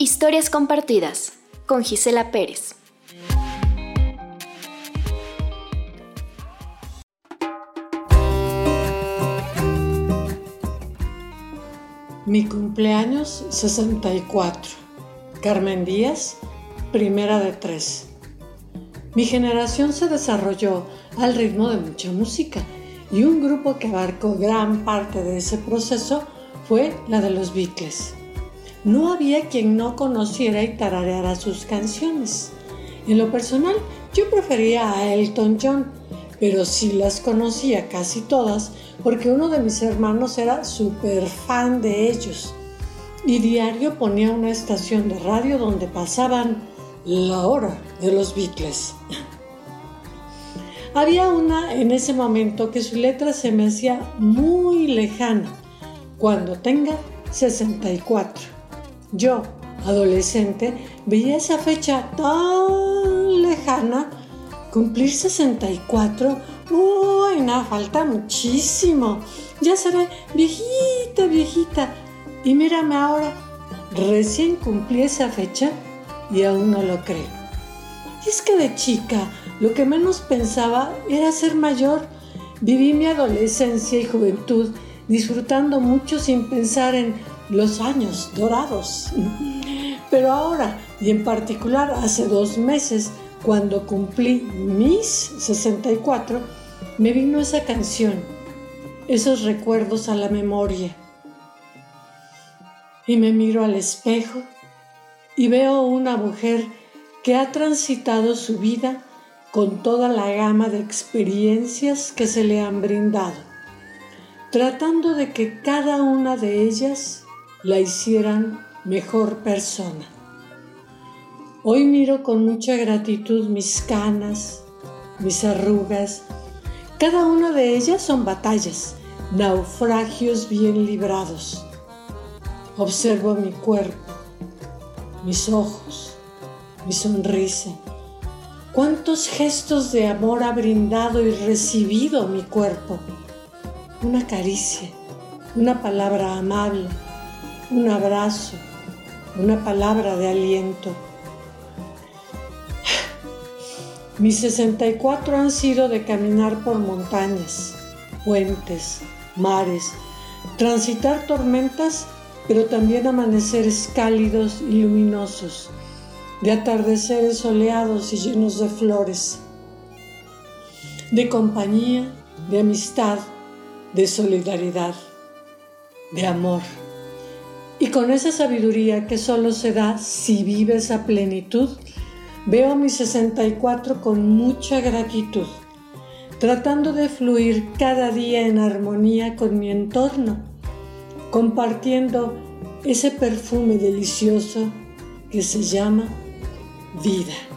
Historias compartidas con Gisela Pérez. Mi cumpleaños 64. Carmen Díaz, primera de tres. Mi generación se desarrolló al ritmo de mucha música y un grupo que abarcó gran parte de ese proceso fue la de los Beatles. No había quien no conociera y tarareara sus canciones. En lo personal, yo prefería a Elton John, pero sí las conocía casi todas porque uno de mis hermanos era súper fan de ellos y diario ponía una estación de radio donde pasaban la hora de los Beatles. Había una en ese momento que su letra se me hacía muy lejana, cuando tenga 64 yo, adolescente, veía esa fecha tan lejana, cumplir 64, uy, no, falta muchísimo, ya seré viejita, viejita. Y mírame ahora, recién cumplí esa fecha y aún no lo creo. Es que de chica lo que menos pensaba era ser mayor. Viví mi adolescencia y juventud disfrutando mucho sin pensar en los años dorados. Pero ahora, y en particular hace dos meses, cuando cumplí mis 64, me vino esa canción, esos recuerdos a la memoria. Y me miro al espejo y veo una mujer que ha transitado su vida con toda la gama de experiencias que se le han brindado, tratando de que cada una de ellas la hicieran mejor persona. Hoy miro con mucha gratitud mis canas, mis arrugas. Cada una de ellas son batallas, naufragios bien librados. Observo mi cuerpo, mis ojos, mi sonrisa. ¿Cuántos gestos de amor ha brindado y recibido mi cuerpo? Una caricia, una palabra amable un abrazo, una palabra de aliento. Mis 64 han sido de caminar por montañas, puentes, mares, transitar tormentas, pero también amaneceres cálidos y luminosos, de atardeceres soleados y llenos de flores, de compañía, de amistad, de solidaridad, de amor. Y con esa sabiduría que solo se da si vives a plenitud, veo mi 64 con mucha gratitud, tratando de fluir cada día en armonía con mi entorno, compartiendo ese perfume delicioso que se llama vida.